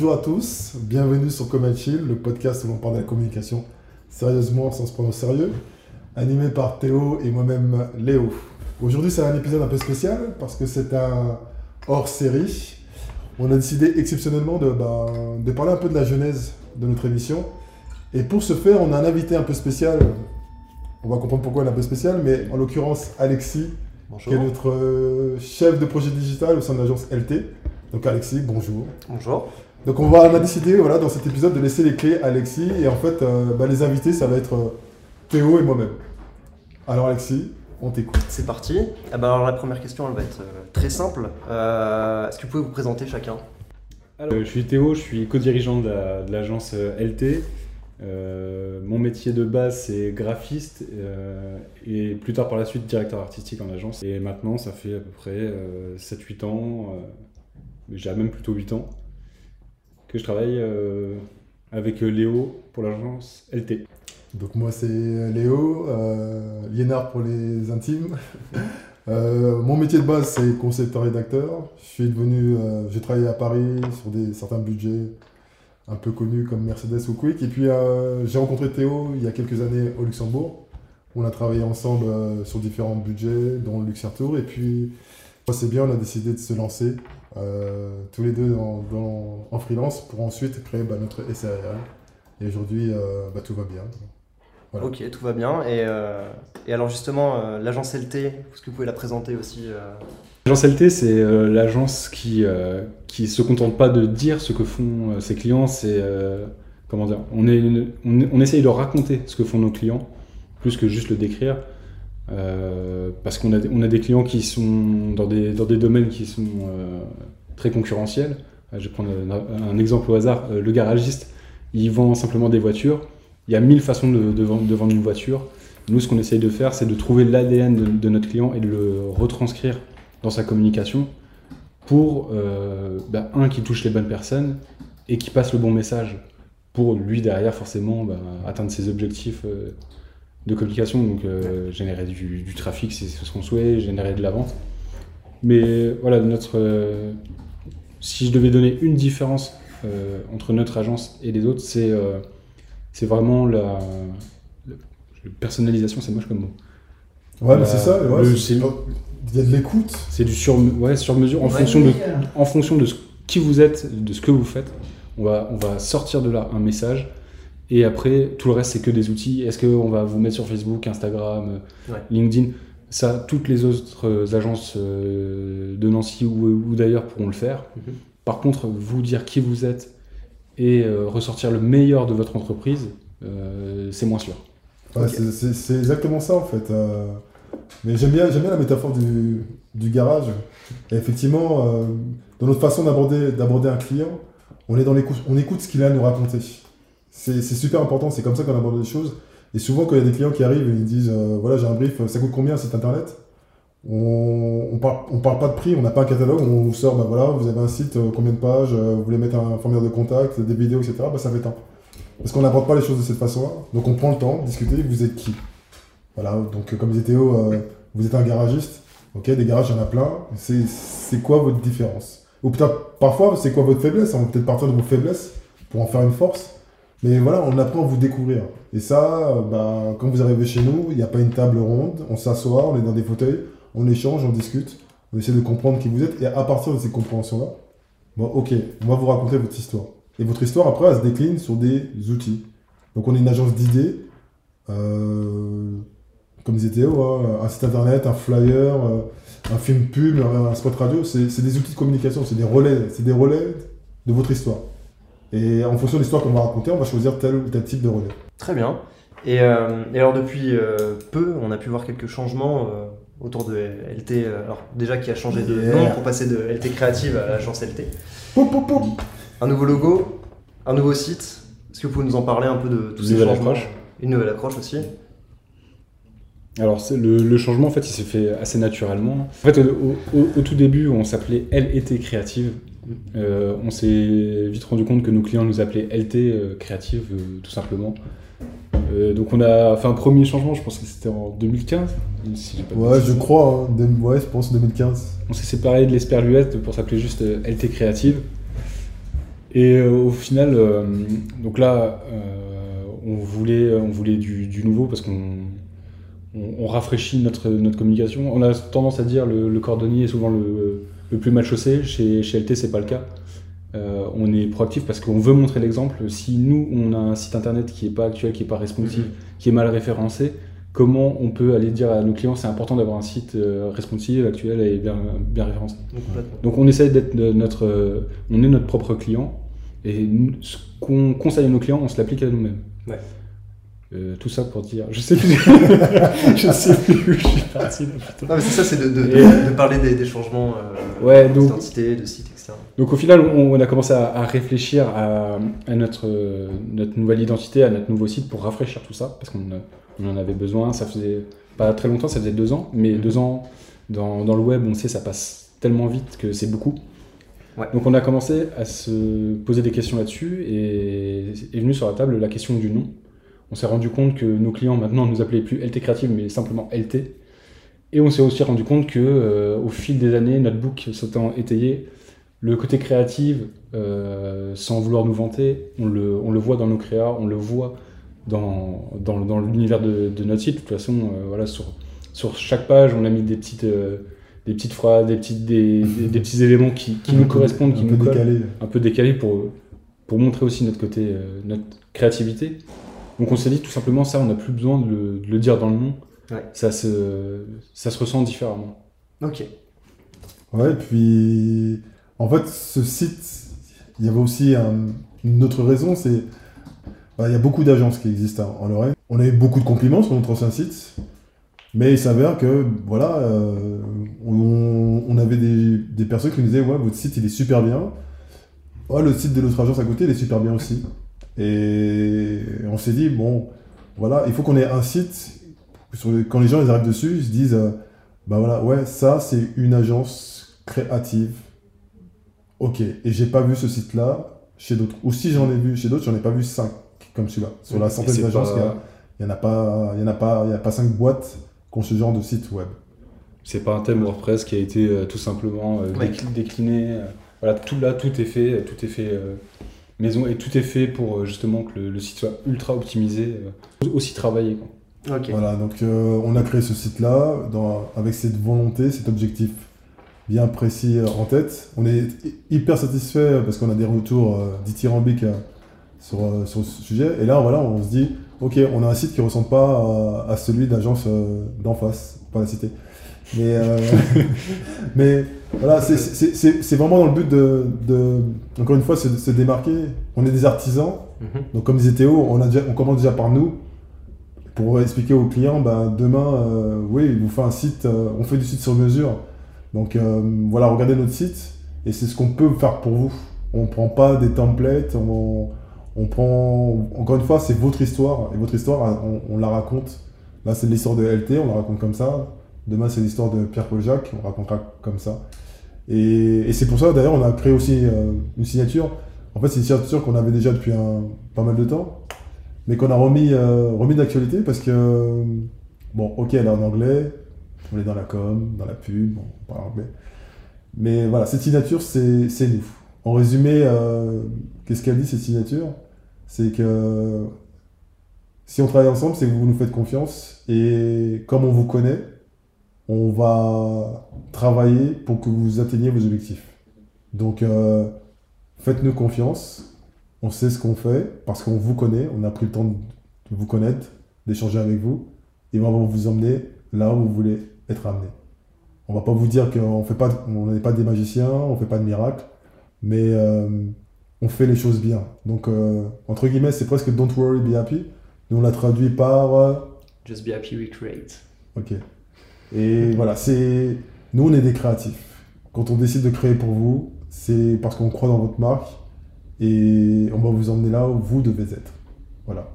Bonjour à tous, bienvenue sur Chill, le podcast où l'on parle de la communication sérieusement sans se prendre au sérieux, animé par Théo et moi-même Léo. Aujourd'hui c'est un épisode un peu spécial parce que c'est un hors série. On a décidé exceptionnellement de, bah, de parler un peu de la genèse de notre émission. Et pour ce faire, on a un invité un peu spécial. On va comprendre pourquoi il est un peu spécial, mais en l'occurrence Alexis, qui est notre euh, chef de projet digital au sein de l'agence LT. Donc Alexis, bonjour. Bonjour. Donc on, va, on a décidé voilà, dans cet épisode de laisser les clés à Alexis et en fait euh, bah, les invités ça va être euh, Théo et moi-même. Alors Alexis, on t'écoute. C'est parti. Ah bah alors la première question elle va être euh, très simple. Euh, Est-ce que vous pouvez vous présenter chacun? Alors, je suis Théo, je suis co-dirigeant de la- de l'agence LT. Euh, mon métier de base c'est graphiste euh, et plus tard par la suite directeur artistique en agence. Et maintenant ça fait à peu près euh, 7-8 ans, euh, j'ai même plutôt 8 ans, que je travaille euh, avec Léo pour l'agence LT. Donc moi c'est Léo, euh, Liénard pour les intimes. Euh, mon métier de base c'est concepteur rédacteur. Je suis devenu, euh, j'ai travaillé à Paris sur des, certains budgets un peu connus comme Mercedes ou Quick. Et puis euh, j'ai rencontré Théo il y a quelques années au Luxembourg. On a travaillé ensemble euh, sur différents budgets, dont Tour. Et puis c'est bien, on a décidé de se lancer euh, tous les deux dans- dans- en freelance pour ensuite créer bah, notre SARL. Et aujourd'hui, euh, bah, tout va bien. Voilà. Ok, tout va bien. Et, euh, et alors justement, euh, l'agence LT, est-ce que vous pouvez la présenter aussi euh? L'agence LT, c'est euh, l'agence qui euh, qui se contente pas de dire ce que font euh, ses clients, c'est euh, comment dire, on, est une- on, on essaye de raconter ce que font nos clients plus que juste le décrire, euh, parce qu'on a des- clients qui sont dans des domaines qui sont euh, très concurrentiels. Euh, Je vais prendre un, exemple au hasard. Le garagiste, il vend simplement des voitures. Il y a mille façons de, vendre, une voiture. Nous, ce qu'on essaye de faire, c'est de trouver l'ADN de, notre client et de le retranscrire dans sa communication pour, bah, un, qui touche les bonnes personnes et qui passe le bon message pour lui, derrière, forcément, bah, atteindre ses objectifs de communication. Donc, euh, générer du, du trafic, c'est ce qu'on souhaite, générer de la vente. Mais voilà, notre, euh, si je devais donner une différence euh, entre notre agence et les autres, c'est euh, c'est vraiment la, la- personnalisation, c'est moche comme mot. Ouais, mais Euh, c'est ça. ouais, le- c'est- c'est- il y a de l'écoute. C'est du sur, ouais, sur mesure en, Ouais. fonction de, en fonction de ce, qui vous êtes, de ce que vous faites. On va, on va sortir de là un message. Et après, tout le reste, c'est que des outils. Est-ce qu'on va vous mettre sur Facebook, Instagram, euh, Ouais. LinkedIn? Ça, toutes les autres euh, agences euh, de Nancy ou, ou d'ailleurs pourront le faire. Mhm. Par contre, vous dire qui vous êtes et euh, ressortir le meilleur de votre entreprise, euh, c'est moins sûr. Ouais, c'est- c'est c'est exactement ça en fait. euh. Mais j'aime bien, j'aime bien la métaphore du, du garage. Et effectivement, euh, dans notre façon d'aborder d'aborder un client, on est dans l'écoute, on écoute ce qu'il a à nous raconter. C'est super important, c'est comme ça qu'on aborde les choses. Et souvent, quand il y a des clients qui arrivent et ils disent euh, voilà, j'ai un brief, ça coûte combien un site internet? On on parle, on parle pas de prix, on n'a pas un catalogue, on vous sort, bah voilà, vous avez un site, euh, combien de pages, euh, vous voulez mettre un formulaire de contact, des vidéos, etc. Bah ça fait temps. Parce qu'on n'aborde pas les choses de cette façon-là. Donc on prend le temps discuter, vous êtes qui? Voilà, donc comme disait Théo, euh, vous êtes un garagiste. Ok, des garages, il y en a plein. C'est quoi votre différence? Ou peut-être parfois, c'est quoi votre faiblesse? On va peut-être partir de vos faiblesses pour en faire une force. Mais voilà, on apprend à vous découvrir. Et ça, bah, quand vous arrivez chez nous, il n'y a pas une table ronde. On s'assoit, on est dans des fauteuils, on échange, on discute. On essaie de comprendre qui vous êtes. Et à partir de ces compréhensions-là, bon, ok, on va vous raconter votre histoire. Et votre histoire, après, elle se décline sur des outils. Donc on est une agence d'idées. Euh, comme disait Théo, hein, un site internet, un flyer, euh, un film pub, un, spot radio, c'est des outils de communication, c'est des relais, c'est des relais de votre histoire. Et en fonction de l'histoire qu'on va raconter, on va choisir tel ou tel type de relais. Très bien. Et, euh, et alors depuis euh, peu, on a pu voir quelques changements euh, autour de LT. alors déjà qui a changé de Yeah. nom pour passer de LT Créative à l'agence LT. Poup, poup, poup. Un nouveau logo, un nouveau site. Est-ce que vous pouvez nous en parler un peu de tous Une ces nouvelle changements approche. Une nouvelle approche aussi. Alors le, le changement en fait il s'est fait assez naturellement. En fait au, au- au tout début on s'appelait LET Créative. Euh, on s'est vite rendu compte que nos clients nous appelaient LT euh, Créative euh, tout simplement. Euh, donc on a fait un premier changement, je pense que c'était en 2015. si j'ai pas de Ouais, je crois, hein, de- ouais, je pense 2015. On s'est séparé de l'Esperluette pour s'appeler juste LT Créative. Et au final, donc là, on voulait, on voulait du, du nouveau parce qu'on on, on rafraîchit notre, notre communication. On a tendance à dire le, le cordonnier est souvent le, le plus mal chaussé. Chez, chez LT, c'est pas le cas. Euh, on est proactif parce qu'on veut montrer l'exemple. Si nous, on a un site internet qui est pas actuel, qui est pas responsive, qui est mal référencé, comment on peut aller dire à nos clients c'est important d'avoir un site euh, responsive, actuel et bien, bien référencé. Donc, on essaie d'être notre, euh, on est notre propre client et nous- ce qu'on conseille à nos clients, on se l'applique à nous-mêmes. Ouais. Euh, tout ça pour dire, je sais plus, je sais plus où je suis parti. là. Non, mais c'est ça, c'est de, de- de- Et- de parler des, des changements euh, Ouais, d'identité, de site, etc. Donc au final, on, on a commencé à, à réfléchir à, à notre, euh, notre nouvelle identité, à notre nouveau site pour rafraîchir tout ça, parce qu'on on en avait besoin. Ça faisait pas très longtemps, ça faisait deux ans, mais deux ans dans, dans le web, on sait, ça passe tellement vite que c'est beaucoup. Ouais. Donc on a commencé à se poser des questions là-dessus et est venue sur la table la question du nom. On s'est rendu compte que nos clients maintenant ne nous appelaient plus LT Creative, mais simplement LT. Et on s'est aussi rendu compte que euh, au fil des années, notre book s'étant étayé, le côté créatif, euh, sans vouloir nous vanter, on le, on le voit dans nos créas, on le voit dans, dans, dans l'univers de, de notre site. De toute façon, euh, voilà, sur, sur chaque page, on a mis des petites, des petites phrases, des, petites, des, des, des petits éléments qui, qui nous correspondent, qui un nous peu collent décalé. un peu décalé pour, pour montrer aussi notre côté, notre créativité. Donc on s'est dit tout simplement ça, on n'a plus besoin de le, de le dire dans le nom. Ouais. Ça, se, ça se ressent différemment. Ok. Ouais, puis en fait, ce site, il y avait aussi un- une autre raison, c'est bah, il y a beaucoup d'agences qui existent en Lorraine. On a eu beaucoup de compliments sur notre ancien site, mais il s'avère que voilà, euh, on, on avait des, des personnes qui nous disaient ouais, votre site il est super bien. Ouais, le site de notre agence à côté il est super bien aussi. Et on s'est dit bon, voilà, il faut qu'on ait un site sur le- quand les gens ils arrivent dessus, ils se disent euh, bah voilà, ouais, ça c'est une agence créative. Ok, et j'ai pas vu ce site-là chez d'autres. Ou si j'en ai vu chez d'autres, j'en ai pas vu cinq comme celui-là. Sur la centaine c'est d'agences, pas- il y en a pas, il y en a pas, il y a pas cinq boîtes qui ont ce genre de site web. C'est pas un thème WordPress qui a été euh, tout simplement euh, Ouais. décliné. voilà, tout là, tout est fait, tout est fait euh, maison et tout est fait pour euh, justement que le, le site soit ultra optimisé, euh, aussi travaillé. quoi. Voilà, donc euh, on a créé ce site-là avec cette volonté, cet objectif bien précis en tête. On est hy- hyper satisfait parce qu'on a des retours euh, dithyrambiques euh, sur, euh, sur ce sujet. Et là, voilà, on se dit, ok, on a un site qui ne ressemble pas à, à celui d'agence euh, d'en face, pas la cité. Mais, euh, mais voilà, c'est- vraiment dans le but de, de encore une fois, se, se démarquer. On est des artisans, Mhm. donc comme disait Théo, on, a déjà, on commence déjà par nous pour expliquer aux clients, ben, demain, euh, oui, il vous fait un site, euh, on fait du site sur mesure. Donc voilà, regardez notre site et c'est ce qu'on peut faire pour vous. On ne prend pas des templates, on, on prend, encore une fois, c'est votre histoire et votre histoire, on, on la raconte. Là, c'est l'histoire de LT, on la raconte comme ça. Demain, c'est l'histoire de Pierre-Paul Jacques, on racontera comme ça. Et, c'est pour ça, d'ailleurs, on a créé aussi euh, une signature. En fait, c'est une signature qu'on avait déjà depuis pas mal de temps, mais qu'on a remis, euh, remis d'actualité parce que, bon, ok, elle est en anglais, on est dans la com, dans la pub, on parle anglais. Mais voilà, cette signature, c'est c'est nous. En résumé, euh, qu'est-ce qu'elle dit, cette signature? C'est que si on travaille ensemble, c'est que vous nous faites confiance. Et comme on vous connaît, on va travailler pour que vous atteigniez vos objectifs. Donc, euh, faites-nous confiance. On sait ce qu'on fait parce qu'on vous connaît. On a pris le temps de vous connaître, d'échanger avec vous. Et on va vous emmener là où vous voulez être amené. On va pas vous dire qu'on fait pas, on n'est pas des magiciens, on fait pas de miracles, mais euh, on fait les choses bien. Donc, euh, entre guillemets, c'est presque Don't worry, be happy. Nous, on l'a traduit par Just be happy, we create. Ok. Et voilà, c'est. Nous, on est des créatifs. Quand on décide de créer pour vous, c'est parce qu'on croit dans votre marque et on va vous emmener là où vous devez être. Voilà.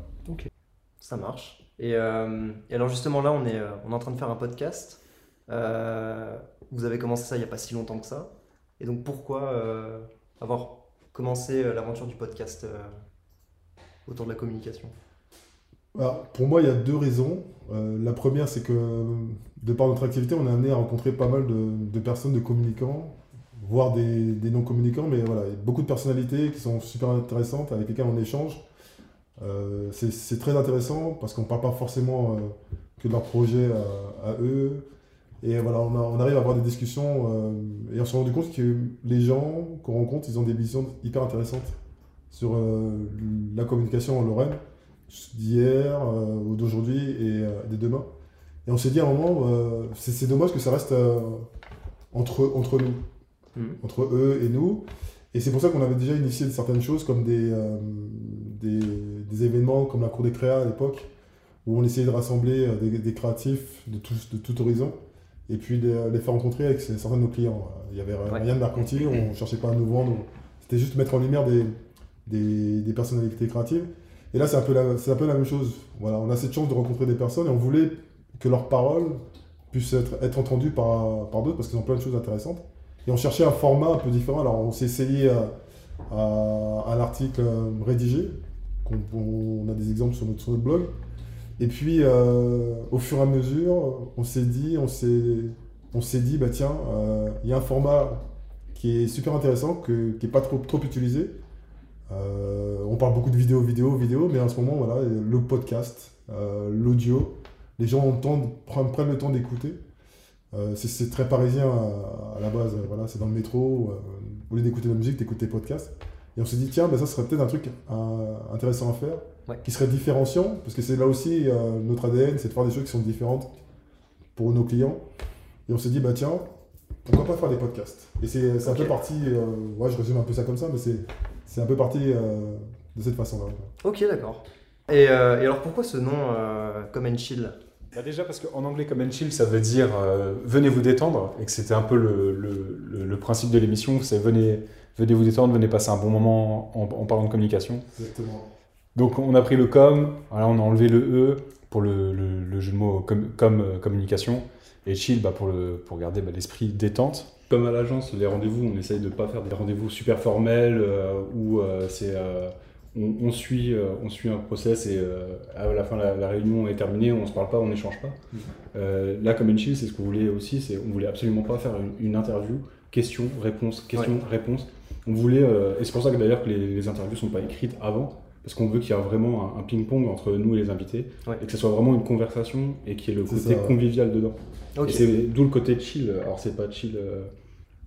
Ça marche. Et, euh, alors justement là, on est, euh, on est en train de faire un podcast. Euh, vous avez commencé ça il n'y a pas si longtemps que ça. Et donc pourquoi avoir commencé l'aventure du podcast autour de la communication? Alors, pour moi, il y a deux raisons. Euh, la première, c'est que de par notre activité, on est amené à rencontrer pas mal de, personnes, de communicants, voire des, non-communicants, mais voilà, beaucoup de personnalités qui sont super intéressantes, avec lesquelles on échange. Euh, c'est très intéressant parce qu'on ne parle pas forcément euh, que de leur projet à, eux. Et voilà, on, arrive à avoir des discussions et on s'est rendu compte que les gens qu'on rencontre, ils ont des visions hyper intéressantes sur la communication en Lorraine d'hier euh, ou d'aujourd'hui et euh, de demain. Et on s'est dit à un moment, euh, c'est dommage que ça reste entre, entre nous, Mhm. entre eux et nous. Et c'est pour ça qu'on avait déjà initié certaines choses comme des, des, des événements comme la cour des créas à l'époque, où on essayait de rassembler des, des créatifs de tout, de tout horizon et puis de les faire rencontrer avec certains de nos clients. Il y avait Ouais. rien de mercantile, on ne cherchait pas à nous vendre, c'était juste mettre en lumière des, des, des personnalités créatives. Et là, c'est un, peu la- même chose. Voilà, on a cette chance de rencontrer des personnes et on voulait que leurs paroles puissent être, entendues par, par d'autres parce qu'ils ont plein de choses intéressantes. Et on cherchait un format un peu différent. Alors, on s'est essayé à, à un article euh, rédigé. on a des exemples sur notre, blog. Et puis, euh, au fur et à mesure, on s'est dit, on s'est, dit, bah tiens, euh, il y a un format qui est super intéressant, que, qui n'est pas trop, trop utilisé. Euh, on parle beaucoup de vidéo, vidéo, vidéo, mais en ce moment, voilà, le podcast, euh, l'audio, les gens de- prennent, prennent le temps d'écouter. Euh, c'est, très parisien à, à la base, voilà, c'est dans le métro, au lieu d'écouter de la musique, t'écoutes tes podcasts. Et on s'est dit, tiens, ben ça serait peut-être un truc intéressant à faire, Ouais. qui serait différenciant, parce que c'est là aussi euh, notre ADN, c'est de faire des choses qui sont différentes pour nos clients. Et on s'est dit, bah tiens, pourquoi pas faire des podcasts? Et c'est, un peu parti, euh, ouais, je résume un peu ça comme ça, mais c'est, c'est un peu parti euh, de cette façon-là. Ok, d'accord. Et, euh, et alors pourquoi ce nom euh, Come and Chill? Bah déjà parce qu'en anglais, comme and chill, ça veut dire euh, venez vous détendre et que c'était un peu le, le- le- le principe de l'émission, c'est venez, venez vous détendre, venez passer un bon moment en, en parlant de communication. Exactement. Donc on a pris le com, voilà, on a enlevé le e pour le, le- le jeu de mots euh, communication et chill bah, pour, le, pour garder bah, l'esprit détente. Comme à l'agence, les rendez-vous, on essaye de ne pas faire des rendez-vous super formels euh, où euh, c'est euh, on, on suit, on suit un process et à la fin la, la réunion est terminée, on se parle pas, on n'échange pas. Euh, là, comme une chill, c'est ce qu'on voulait aussi, c'est on voulait absolument pas faire une, une interview, question, réponse, question, réponse. On voulait, et c'est pour ça que d'ailleurs que les, les interviews sont pas écrites avant, parce qu'on veut qu'il y ait vraiment un, ping-pong entre nous et les invités, Ouais. et que ce soit vraiment une conversation et qu'il y ait le côté ça. convivial dedans. Et c'est d'où le côté chill. Alors c'est pas chill, euh,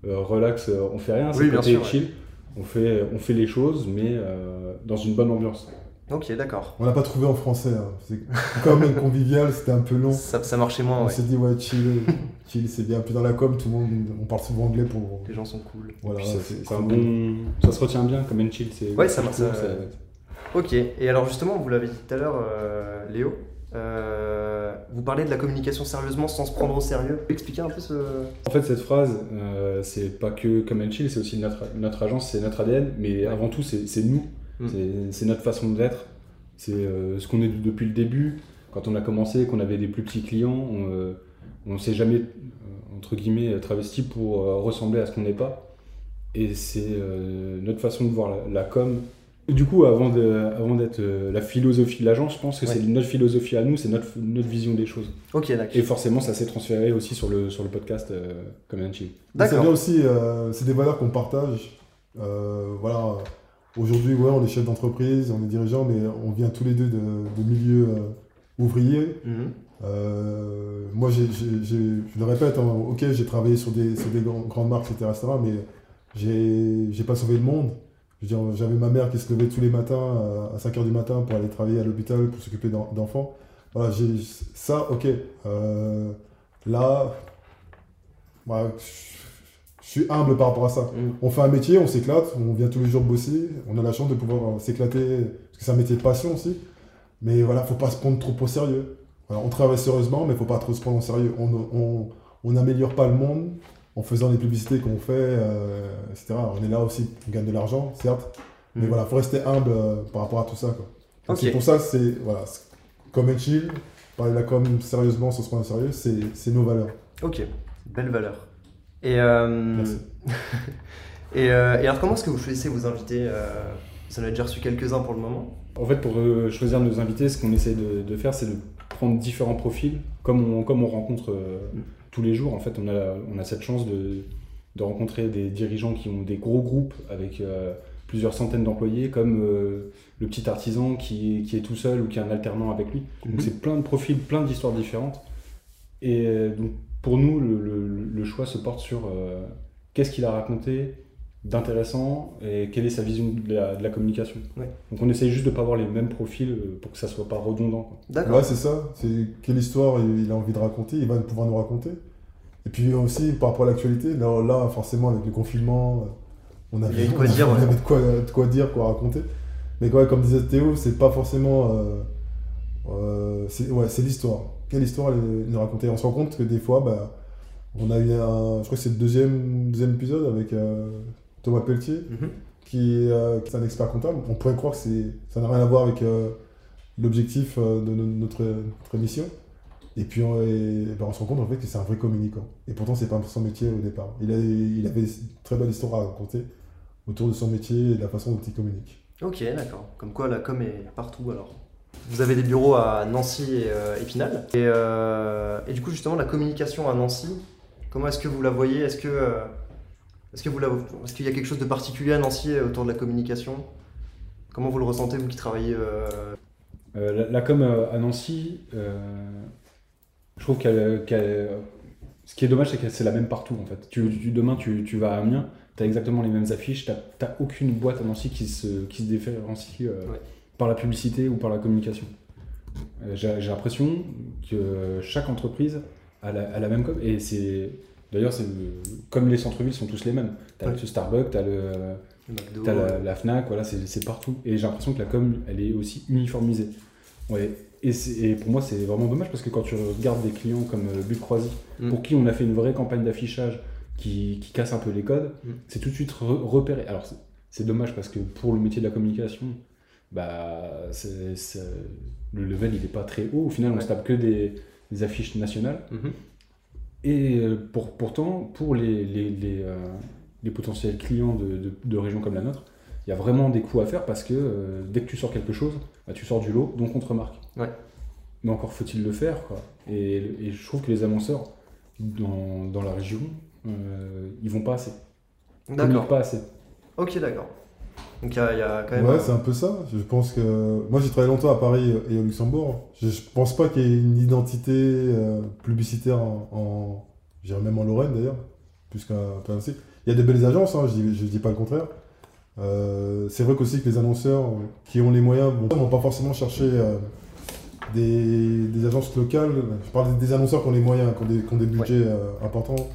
euh, relax, euh, on fait rien, c'est Oui, le bien côté sûr, ouais. chill. On fait, on fait les choses, mais euh, dans une bonne ambiance. Ok, d'accord. On l'a pas trouvé en français. hein. C'est comme même convivial, c'était un peu long. Ça, ça marchait moins, On ouais. s'est dit, ouais, chill, chill c'est bien. Puis dans la com, tout le monde, on parle souvent anglais pour. Les gens sont cool. Voilà, ça, c'est c'est un cool. bon, ça se retient bien comme une chill. C'est Ouais, ça marche, cool, ça- Ok, et alors justement, vous l'avez dit tout à l'heure, euh, Léo, euh, vous parlez de la communication sérieusement sans se prendre au sérieux. Expliquez un peu ce... En fait, cette phrase, euh, c'est pas que comme and chill, c'est aussi notre, notre agence, c'est notre ADN, mais avant tout, c'est nous. Mm. C'est- notre façon d'être. C'est euh, ce qu'on est depuis le début. Quand on a commencé, qu'on avait des plus petits clients, on euh, on s'est jamais, entre guillemets, travesti pour ressembler à ce qu'on n'est pas. Et c'est notre façon de voir la, la com. Du coup, avant de- avant d'être euh, la philosophie de l'agence, je pense que Ouais. c'est notre philosophie à nous, c'est notre, notre vision des choses. Ok, d'accord. Et forcément, ça s'est transféré aussi sur le, sur le podcast euh, comme un chill. Mais c'est D'accord. bien aussi, euh, c'est des valeurs qu'on partage. Euh, voilà, aujourd'hui, ouais, on est chef d'entreprise, on est dirigeant, mais on vient tous les deux de, de milieux euh, ouvriers. Mhm. Euh, moi, je le répète, hein, ok, j'ai travaillé sur des, sur des grands- grandes marques, etc., etc., mais j'ai j'ai pas sauvé le monde. Je veux dire, J'avais ma mère qui se levait tous les matins euh, à 5h du matin pour aller travailler à l'hôpital pour s'occuper d'en- d'enfants. Voilà, j'ai ça, ok. Euh, là, ouais, je suis humble par rapport à ça. Mhm. On fait un métier, on s'éclate, on vient tous les jours bosser, on a la chance de pouvoir euh, s'éclater, parce que c'est un métier de passion aussi. Mais voilà, faut pas se prendre trop au sérieux. Voilà, on travaille sérieusement, mais faut pas trop se prendre au sérieux. On on- on n'améliore pas le monde en faisant les publicités qu'on fait, euh, etc. On est là aussi, on gagne de l'argent, certes, mais Mhm. voilà, faut rester humble euh, par rapport à tout ça. C'est pour ça que c'est voilà, comme un chill, parler de la com sérieusement sans se prendre au sérieux, c'est nos valeurs. Ok, belle valeur. Et, euh, Merci. et, euh, et alors, comment est-ce que vous choisissez vos invités euh, Vous en avez déjà reçu quelques-uns pour le moment. En fait, pour euh, choisir nos invités, ce qu'on essaie de, de faire, c'est de prendre différents profils, comme on, comme on rencontre euh, Mm. Tous les jours. En fait, on a, on a cette chance de, de rencontrer des dirigeants qui ont des gros groupes avec euh, plusieurs centaines d'employés, comme euh, le petit artisan qui, qui est tout seul ou qui a un alternant avec lui. Donc Mhm. c'est plein de profils, plein d'histoires différentes. Et euh, donc pour nous, le, le- le choix se porte sur euh, qu'est-ce qu'il a raconté d'intéressant et quelle est sa vision de la, de la communication. Ouais. Donc on essaye juste de pas avoir les mêmes profils pour que ça soit pas redondant. quoi. D'accord. Ouais, c'est ça. C'est quelle histoire il a envie de raconter, il va pouvoir nous raconter. Et puis aussi, par rapport à l'actualité, là, là, forcément, avec le confinement, on avait, de quoi on dire, ouais. de, quoi, de quoi dire, quoi raconter. Mais ouais, comme disait Théo, c'est pas forcément. euh, euh, c'est ouais, l'histoire. Quelle histoire elle, nous raconter? On se rend compte que des fois, bah, on a eu un. Je crois que c'est le deuxième, deuxième épisode avec euh, Thomas Pelletier Mhm. qui, est, qui est un expert comptable. On pourrait croire que ça n'a rien à voir avec l'objectif de no- notre, notre émission. Et puis on, et, ben, on se rend compte en fait que c'est un vrai communicant. Et pourtant, c'est pas son métier au départ. Il, a, il avait une très belle histoire à raconter autour de son métier et de la façon dont il communique. Ok, d'accord. Comme quoi la com est partout alors. Vous avez des bureaux à Nancy et euh, Épinal. Et, euh, et du coup, justement, la communication à Nancy, comment est-ce que vous la voyez? Est-ce que, euh, est-ce que vous la, est-ce qu'il y a quelque chose de particulier à Nancy euh, autour de la communication? Comment vous le ressentez, vous qui travaillez euh, Euh, la, la com à Nancy, euh, je trouve qu'elle, ce qui est dommage, c'est que c'est la même partout en fait. Tu, tu- demain, tu, tu vas à Amiens, tu as exactement les mêmes affiches, tu n'as aucune boîte à Nancy qui se, qui se différencie euh, Ouais. par la publicité ou par la communication. Euh, j'ai, l'impression que chaque entreprise a la, a la même com. Et c'est. D'ailleurs, c'est comme les centres-villes sont tous les mêmes. Tu as Ouais. le Starbucks, tu as le. le McDo T'as la, la Fnac, voilà, c'est c'est partout. Et j'ai l'impression que la com, elle est aussi uniformisée. Ouais. Et, pour moi, c'est vraiment dommage parce que quand tu regardes des clients comme euh, Croisy, Mm. pour qui on a fait une vraie campagne d'affichage qui, qui casse un peu les codes, Mm. c'est tout de suite re- repéré. Alors, c'est- dommage parce que pour le métier de la communication, bah, le level, il n'est pas très haut. Au final, on se tape que des, des affiches nationales. mhm. Et euh, pour, pourtant, pour les, les, les, euh, les potentiels clients de, de, de régions comme la nôtre, il y a vraiment des coûts à faire parce que euh, dès que tu sors quelque chose, bah, tu sors du lot, donc on te remarque. Ouais. Mais encore faut-il le faire. Quoi. Et, et je trouve que les annonceurs dans, dans la région, euh, ils vont pas assez. Ils D'accord. communiquent pas assez. Ok, d'accord. Donc il y, a- il y a quand même. Ouais, un- c'est un peu ça. Je pense que. Moi, j'ai travaillé longtemps à Paris et au Luxembourg. Je, je pense pas qu'il y ait une identité euh, publicitaire en. en je dirais même en Lorraine d'ailleurs, plus qu'à qu'à Annecy. Il y a des belles agences, hein, je dis, je dis pas le contraire. Euh, c'est vrai qu'aussi que les annonceurs euh, qui ont les moyens bon, vont pas forcément chercher euh, des, des agences locales. Je parle des, annonceurs qui ont les moyens, qui ont des, qui ont des budgets euh, importants,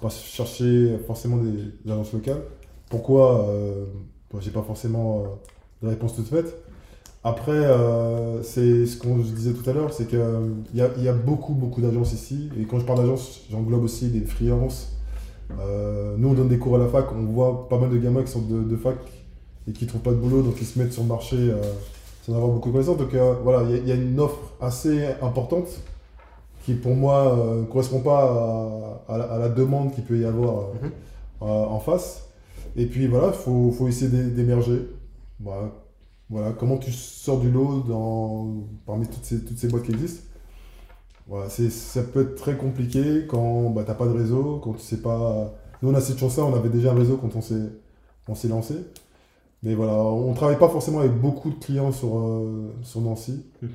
pas chercher forcément des, des agences locales. Pourquoi euh, bon, J'ai pas forcément euh, de réponse toute faite. Après, euh, c'est ce qu'on disait tout à l'heure, c'est qu'il y y a beaucoup, beaucoup d'agences ici. Et quand je parle d'agence, j'englobe aussi des freelances. Euh, nous, on donne des cours à la fac, on voit pas mal de gamins qui sont de, de fac et qui trouvent pas de boulot, donc ils se mettent sur le marché sans avoir beaucoup de connaissances. Donc euh, voilà, il y a- il y, a une offre assez importante qui, pour moi, ne correspond pas à, à la, à la demande qu'il peut y avoir euh, Mhm. euh, en face. Et puis voilà, il faut, faut essayer d'é- d'émerger. Voilà. voilà, comment tu sors du lot dans, parmi toutes ces, toutes ces boîtes qui existent. Voilà, ça peut être très compliqué quand bah, tu n'as pas de réseau, quand tu sais pas. Nous, on a cette chance-là, on avait déjà un réseau quand on s'est lancé. Mais voilà, on ne travaille pas forcément avec beaucoup de clients sur, euh, sur Nancy. Mhm.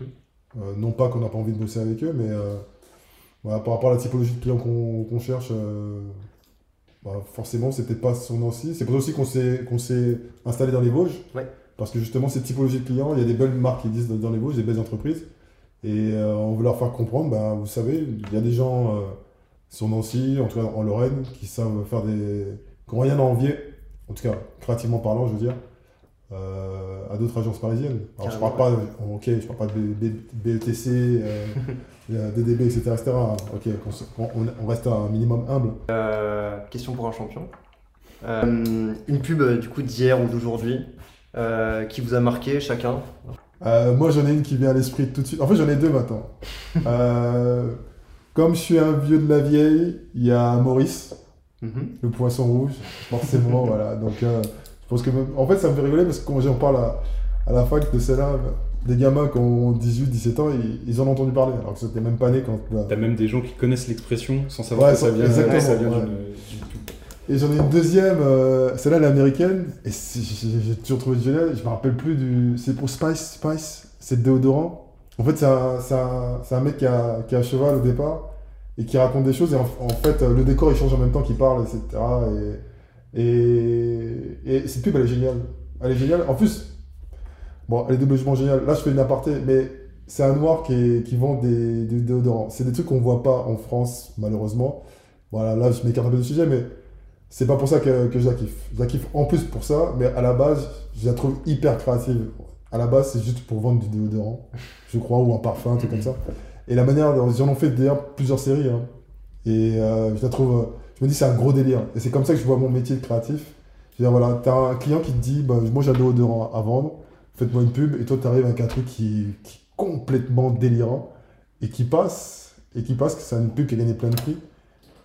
Euh, non pas qu'on n'a pas envie de bosser avec eux, mais euh, voilà, par rapport à la typologie de clients qu'on cherche, bah, forcément, c'est peut-être pas sur Nancy. C'est pour ça aussi qu'on s'est installé dans les Vosges. Ouais. Parce que justement, cette typologie de clients, il y a des belles marques qui existent dans les Vosges, des belles entreprises. Et on veut leur faire comprendre, bah, vous savez, il y a des gens sur Nancy, en tout cas en Lorraine, qui savent faire des. qui n'ont rien à envier, en tout cas créativement parlant, je veux dire, euh, à d'autres agences parisiennes. Alors je parle pas, ok, je parle pas de BETC, euh, DDB, etc. Ok, on, on reste à un minimum humble. Euh, question pour un champion. Euh, une pub du coup d'hier ou d'aujourd'hui qui vous a marqué chacun? Moi, j'en ai une qui vient à l'esprit tout de suite. En fait, j'en ai deux maintenant. Comme je suis un vieux de la vieille, il y a Maurice, Mhm. le poisson rouge, forcément, voilà. Donc, je pense que, en fait, ça me fait rigoler parce que quand j'en parle à, à la fac de celle-là, des gamins qui ont 18, 17 ans, ils, ils en ont entendu parler, alors que c'était même pas né quand. bah, T'as même des gens qui connaissent l'expression sans savoir Ouais, que ça vient, exactement, ça vient ouais. Et j'en ai une deuxième, euh, celle-là elle est américaine, et j'ai toujours trouvé génial, je me rappelle plus du... C'est pour Spice, Spice, c'est le déodorant. En fait c'est un, un, mec qui a, qui a un cheval au départ, et qui raconte des choses, et en, en fait le décor il change en même temps qu'il parle, etc. Et, et, et cette pub elle est géniale. Elle est géniale. En plus, bon, elle est doublement géniale. Là je fais une aparté, mais c'est un noir qui, qui vend des, des déodorants. C'est des trucs qu'on voit pas en France, malheureusement. Voilà, là je m'écarte un peu du sujet, mais c'est pas pour ça que, que je la kiffe. Je la kiffe en plus pour ça, mais à la base, je la trouve hyper créative. À la base, c'est juste pour vendre du déodorant, je crois, ou un parfum, un truc comme ça. Et la manière, dont ils en ont fait d'ailleurs plusieurs séries. hein. Et euh, je la trouve, je me dis, c'est un gros délire. Et c'est comme ça que je vois mon métier de créatif. Je veux dire, voilà, t'as un client qui te dit, bah, moi j'ai un déodorant à vendre, faites-moi une pub, et toi tu arrives avec un truc qui, qui est complètement délirant, et qui passe, et qui passe, que c'est une pub qui a gagné plein de prix.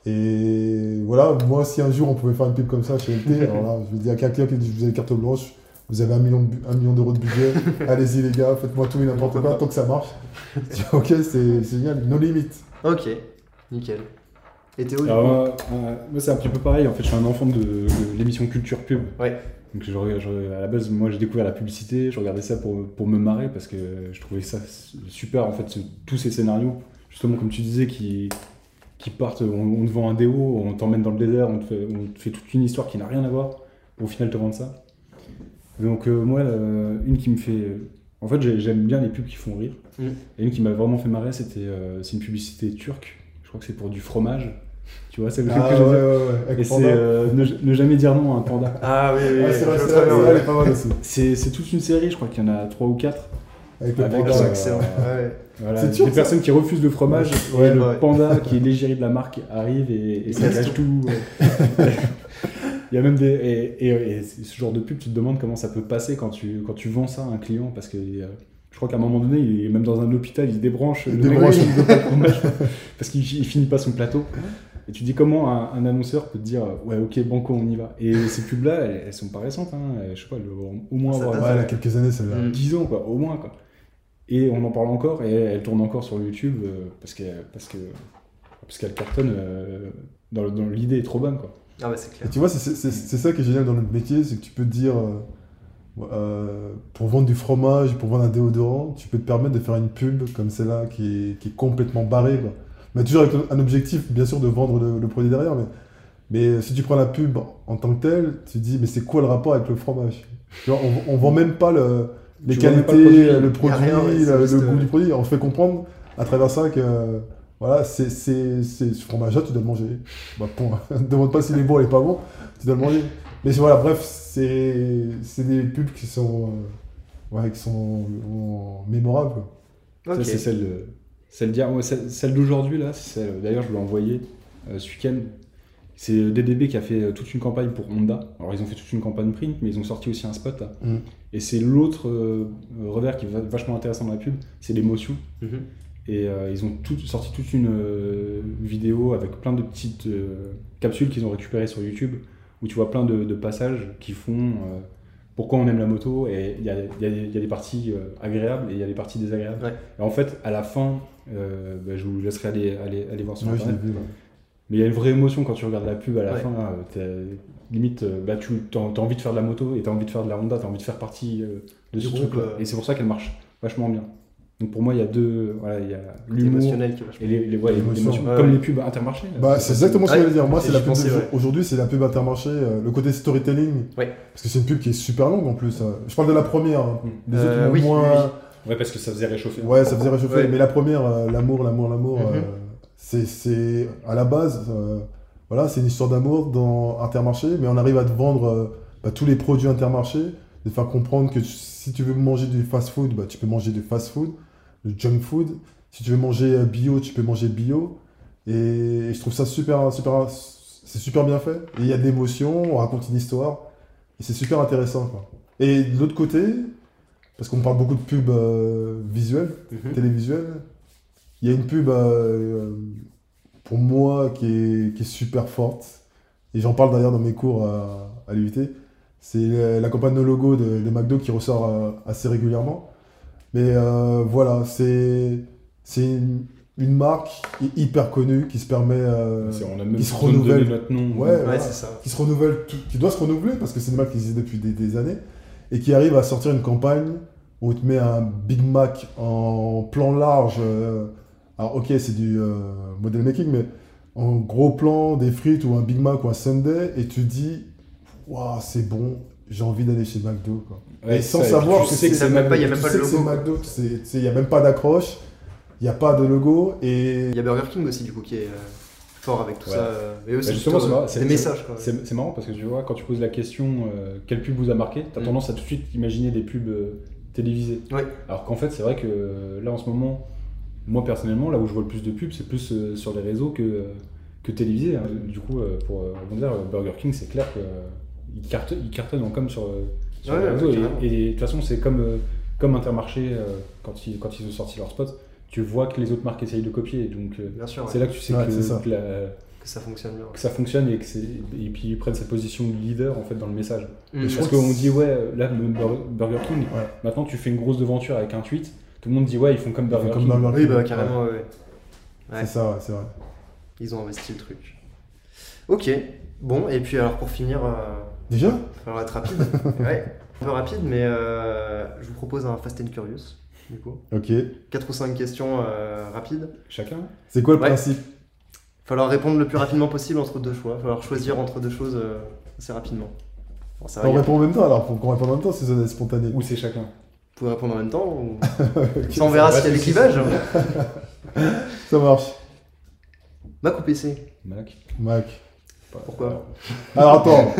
Et voilà, moi, si un jour on pouvait faire une pub comme ça chez LT, alors là, je veux dire à quelqu'un qui dit vous avez carte blanche, vous avez un million, de un million d'euros de budget, allez-y les gars, faites-moi tout et n'importe quoi, tant que ça marche. Dis, ok, c'est c'est génial, nos limites. Ok, nickel. Et Théo, du Alors, coup moi, euh, moi, c'est un petit peu pareil. En fait, je suis un enfant de, de l'émission Culture Pub. Ouais. Donc, je, à la base, moi, j'ai découvert la publicité. Je regardais ça pour, pour me marrer parce que je trouvais ça super. En fait, ce- tous ces scénarios, justement, comme tu disais, qui, qui partent. On, on te vend un déo, on t'emmène dans le désert, on te, fait, on te fait toute une histoire qui n'a rien à voir pour au final te vendre ça. Donc, euh, moi, euh, une qui me fait. En fait, j'ai- j'aime bien les pubs qui font rire. Mm. Et une qui m'a vraiment fait marrer, c'était euh, c'est une publicité turque. Je crois que c'est pour du fromage. Tu vois, c'est le truc Ah que ouais, je veux ouais, Et c'est euh, ne, ne jamais dire non à un panda. Ah oui, oui, Ah, c'est vrai, c'est pas mal aussi. C'est c'est toute une série, je crois qu'il y en a trois ou quatre. Avec le panda. Voilà, C'est des personnes qui refusent le fromage Ouais, et le ouais. panda qui est l'égérie de la marque arrive et, et ça cache tout. Il y a même des et, et- et ce genre de pub, tu te demandes comment ça peut passer quand tu quand tu vends ça à un client parce que euh, je crois qu'à un moment donné, il est même dans un hôpital, il débranche, Il le débranche. il veut pas de fromage parce qu'il il finit pas son plateau. Et tu dis comment un, un annonceur peut te dire ouais ok banco on y va. Et ces pubs là, elles, elles sont pas récentes, hein. je sais pas, elles doivent au moins Ça avoir Ouais, elle a quelques années celle-là. Mm. 10 ans, quoi, au moins. Quoi. Et on en parle encore, et elle tourne encore sur YouTube euh, parce qu'elle parce que, parce qu'elle cartonne. euh, dans le- dans l'idée est trop bonne. Quoi. Ah bah c'est Et clair. tu vois, c'est- c'est c'est ça qui est génial dans notre métier, c'est que tu peux te dire, euh, euh, pour vendre du fromage, pour vendre un déodorant, tu peux te permettre de faire une pub comme celle-là qui est, qui est complètement barrée. Quoi. Mais toujours avec un objectif, bien sûr, de vendre le, le produit derrière. Mais, mais si tu prends la pub en tant que telle, tu te dis, mais c'est quoi le rapport avec le fromage? Tu vois, on, on vend même pas le, les Tu qualités, pas le le produit. rien, le, juste, goût euh, du produit. On te fait comprendre à travers ça que voilà, c'est c'est- c'est- ce fromage-là, tu dois le manger. Bah, point. Ne demande pas s'il est bon ou il est pas bon, tu dois le manger. Mais voilà, bref, c'est c'est des pubs qui sont, euh, ouais, qui sont euh, mémorables. Ça, c'est celle, de- celle, d'aujourd'hui, là, d'ailleurs, je l'ai envoyée euh, ce week-end. C'est euh, DDB qui a fait euh, toute une campagne pour Honda. Alors, ils ont fait toute une campagne print, mais ils ont sorti aussi un spot. Là. Mm. Et c'est l'autre euh, revers qui est va- vachement intéressant dans la pub, c'est l'émotion. Mhm. Et euh, ils ont tout, sorti toute une vidéo avec plein de petites capsules qu'ils ont récupérées sur YouTube où tu vois plein de, de passages qui font pourquoi on aime la moto. Et il y y a des- il y a des parties agréables et il y a des parties désagréables. Ouais. Et en fait, à la fin, bah, je vous laisserai aller, aller, aller voir sur Ouais, internet. vu. là. Mais il y a une vraie émotion quand tu regardes la pub à la Ouais. fin. euh, t'as- limite, euh, bah, tu as, envie de faire de la moto et tu as envie de faire de la Honda, tu as envie de faire partie euh, de ce truc-là. euh. Et c'est pour ça qu'elle marche vachement bien. Donc pour moi, il y a deux. Voilà, il y a l'humour et les, les, ouais, émotions, Ouais, comme ouais. les pubs intermarchés. Bah, c'est exactement ce que Ouais, je veux dire. Moi, c'est la pub aujourd'hui, c'est la pub intermarché. euh, le côté storytelling. Ouais. Parce que c'est une pub qui est super longue en plus. euh. Je parle de la première. hein. Mm. Les autres Euh, ont oui, moins. oui, Ouais, parce que ça faisait réchauffer. Ouais, ça faisait réchauffer. Ouais. Mais la première, euh, l'amour, l'amour, l'amour, euh, c'est, c'est à la base, euh, voilà, c'est une histoire d'amour dans Intermarché, mais on arrive à te vendre euh, bah, tous les produits Intermarché, de faire comprendre que si tu veux manger du fast-food, bah, tu peux manger du fast-food, du junk food. Si tu veux manger bio, tu peux manger bio. Et je trouve ça super, super, c'est super bien fait. Il y a de l'émotion, on raconte une histoire, et c'est super intéressant. Quoi. Et de l'autre côté, parce qu'on parle beaucoup de pubs euh, visuelles, Mhm. télévisuelle. Il y a une pub euh, pour moi qui est, qui est super forte. Et j'en parle d'ailleurs dans mes cours à, à l'UIT. C'est la, campagne de logo de, de McDo qui ressort euh, assez régulièrement. Mais euh, voilà, c'est une, une marque hy- hyper connue qui se permet, euh, on a même qui se renouvelle. notre nom. Ouais, Ouais, voilà. c'est ça. qui se renouvelle, tout- qui doit se renouveler parce que c'est une marque qui existe depuis des, des années et qui arrive à sortir une campagne où on te met un Big Mac en plan large. euh, alors ok, c'est du euh, model making, mais en gros plan, des frites ou un Big Mac ou un Sunday et tu dis, waouh, c'est bon, j'ai envie d'aller chez McDo. Quoi. Ouais, Et sans ça, savoir tu que sais que c'est- même pas- il y a McDo. même tu pas de logo, McDo, il n'y a même pas d'accroche, il n'y a pas de logo et Il y a Burger King aussi, du coup, qui est euh, fort avec tout Ouais. ça. euh, Et eux, Bah, c'est euh, des messages, quoi. C'est marrant parce que tu vois, quand tu poses la question euh, quelle pub vous a marqué, tu as Mm. tendance à tout de suite imaginer des pubs euh, télévisées. Ouais. Alors qu'en fait, c'est vrai que euh, là en ce moment, moi personnellement, là où je vois le plus de pubs, c'est plus euh, sur les réseaux que, que télévisé. hein. Du coup, pour rebondir, Burger King, c'est clair qu'il cartonne, il cartonne en com sur, sur Ouais, les réseaux. et, de toute façon, c'est comme, comme Intermarché, quand, ils, quand ils ont sorti leur spot, tu vois que les autres marques essayent de copier. Donc, euh, Bien sûr, ouais, c'est là que tu sais Ouais, que, c'est ça. que la- que ça fonctionne bien. que ça fonctionne et que c'est et puis ils prennent cette position de leader en fait dans le message. Mm. Parce qu'on dit ouais là Burger King Ouais. maintenant tu fais une grosse devanture avec un tweet tout le monde dit ouais ils font comme font Burger comme King. Burger Oui, King. bah carrément, ouais. ouais. Ouais. C'est ça, ouais, c'est vrai. Ils ont investi le truc. Ok, bon, et puis alors pour finir, euh, Déjà? il va être rapide. ouais, un peu rapide, mais euh, je vous propose un Fast and Curious, du coup. Ok. 4 ou 5 questions euh, rapides. Chacun. C'est quoi le Ouais. principe? Falloir répondre le plus rapidement possible entre deux choix. falloir choisir entre deux choses euh, assez rapidement. Bon, ça va, On répond en même temps alors, faut qu'on réponde en même temps si ça est spontané. Ou c'est chacun. Vous pouvez répondre en même temps ou... Ça, on verra s'il y a c'est- des clivages. Ça marche. Mac ou PC Mac. Mac. Pourquoi Alors attends.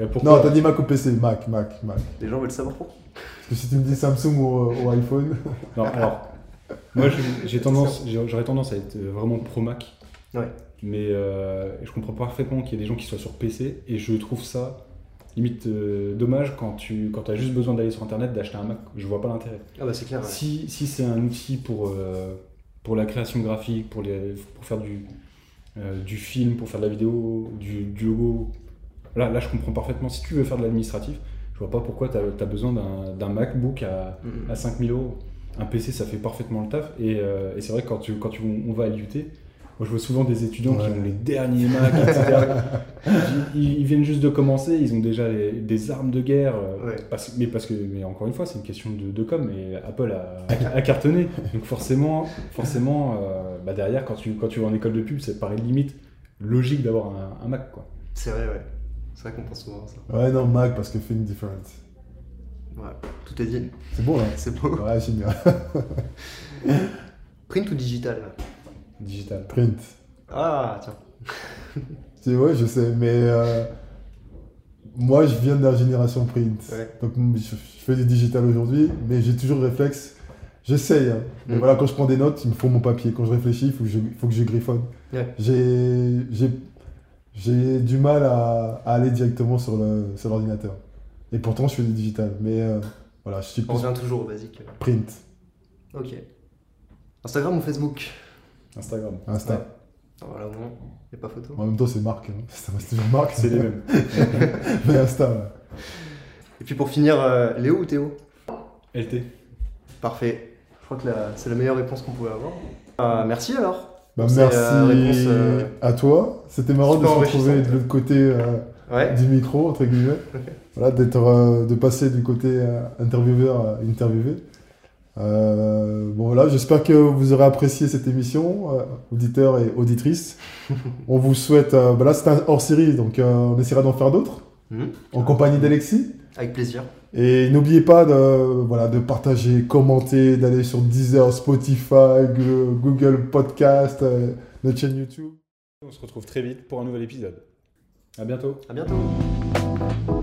Euh, pourquoi non, t'as dit Mac ou PC Mac, Mac, Mac. Les gens veulent savoir pourquoi. Parce que si tu me dis Samsung ou, ou iPhone. Non, alors moi j'ai- tendance j'aurais tendance à être euh, vraiment pro Mac. Ouais. Mais euh, je comprends parfaitement qu'il y ait des gens qui soient sur PC et je trouve ça limite euh, dommage quand tu quand as juste besoin d'aller sur internet d'acheter un Mac. Je vois pas l'intérêt. Ah bah c'est clair. ouais. Si, si c'est un outil pour, euh, pour la création graphique, pour, les, pour faire du, euh, du film, pour faire de la vidéo, du, du logo, là, là je comprends parfaitement. Si tu veux faire de l'administratif, je vois pas pourquoi tu as, besoin d'un MacBook à, Mm. à 5000 euros. Un PC, ça fait parfaitement le taf. Et, euh, et c'est vrai que quand, tu, quand tu, on va à l'IUT, moi je vois souvent des étudiants qui ont les derniers Macs, etc. ils, ils viennent juste de commencer, ils ont déjà les- des armes de guerre. euh, Ouais. parce, mais parce que, mais encore une fois, c'est une question de, de com. Et Apple a, a cartonné. Donc forcément, forcément, euh, bah derrière, quand tu, quand tu vas en école de pub, ça te paraît limite logique d'avoir un, un Mac, quoi. C'est vrai, ouais. C'est vrai qu'on pense souvent à ça. Ouais, non, Mac parce que Think Different. Ouais. Tout est dit. C'est bon là C'est beau. Ouais, génial. Print ou digital Digital. Print. Ah, tiens. C'est ouais, je sais, mais euh, moi je viens de la génération print. Ouais. Donc je, je fais du digital aujourd'hui, mais j'ai toujours le réflexe. J'essaye. hein. Mais Mm. voilà, quand je prends des notes, il me faut mon papier. Quand je réfléchis, il faut que je, faut que je griffonne. Ouais. J'ai, j'ai, j'ai du mal à, à aller directement sur, le, sur l'ordinateur. Et pourtant, je fais du digital. Mais euh, voilà, je suis On revient toujours au basique. print. Ok. Instagram ou Facebook? Instagram. Insta. Ouais. Ah, Voilà, au moins, il n'y a pas photo. En même temps, c'est Marc. hein. Ça reste toujours Marc. C'est les mêmes. Mais Insta, ouais. Et puis pour finir, euh, Léo ou Théo? LT. Parfait. Je crois que la- c'est la meilleure réponse qu'on pouvait avoir. Ah, merci alors. Bah, C'est, merci euh, réponse, euh, à toi. C'était marrant de se retrouver de l'autre côté euh, Ouais. du micro, entre guillemets. voilà, d'être, euh, de passer du côté euh, intervieweur à interviewé. Euh, bon voilà, j'espère que vous aurez apprécié cette émission, euh, auditeurs et auditrices. on vous souhaite, euh, bah là c'est un hors série, donc euh, on essaiera d'en faire d'autres Mhm. en compagnie d'Alexis. Avec plaisir. Et n'oubliez pas de, voilà, de partager, commenter, d'aller sur Deezer, Spotify, Google Podcast, notre chaîne YouTube. On se retrouve très vite pour un nouvel épisode. À bientôt. À bientôt.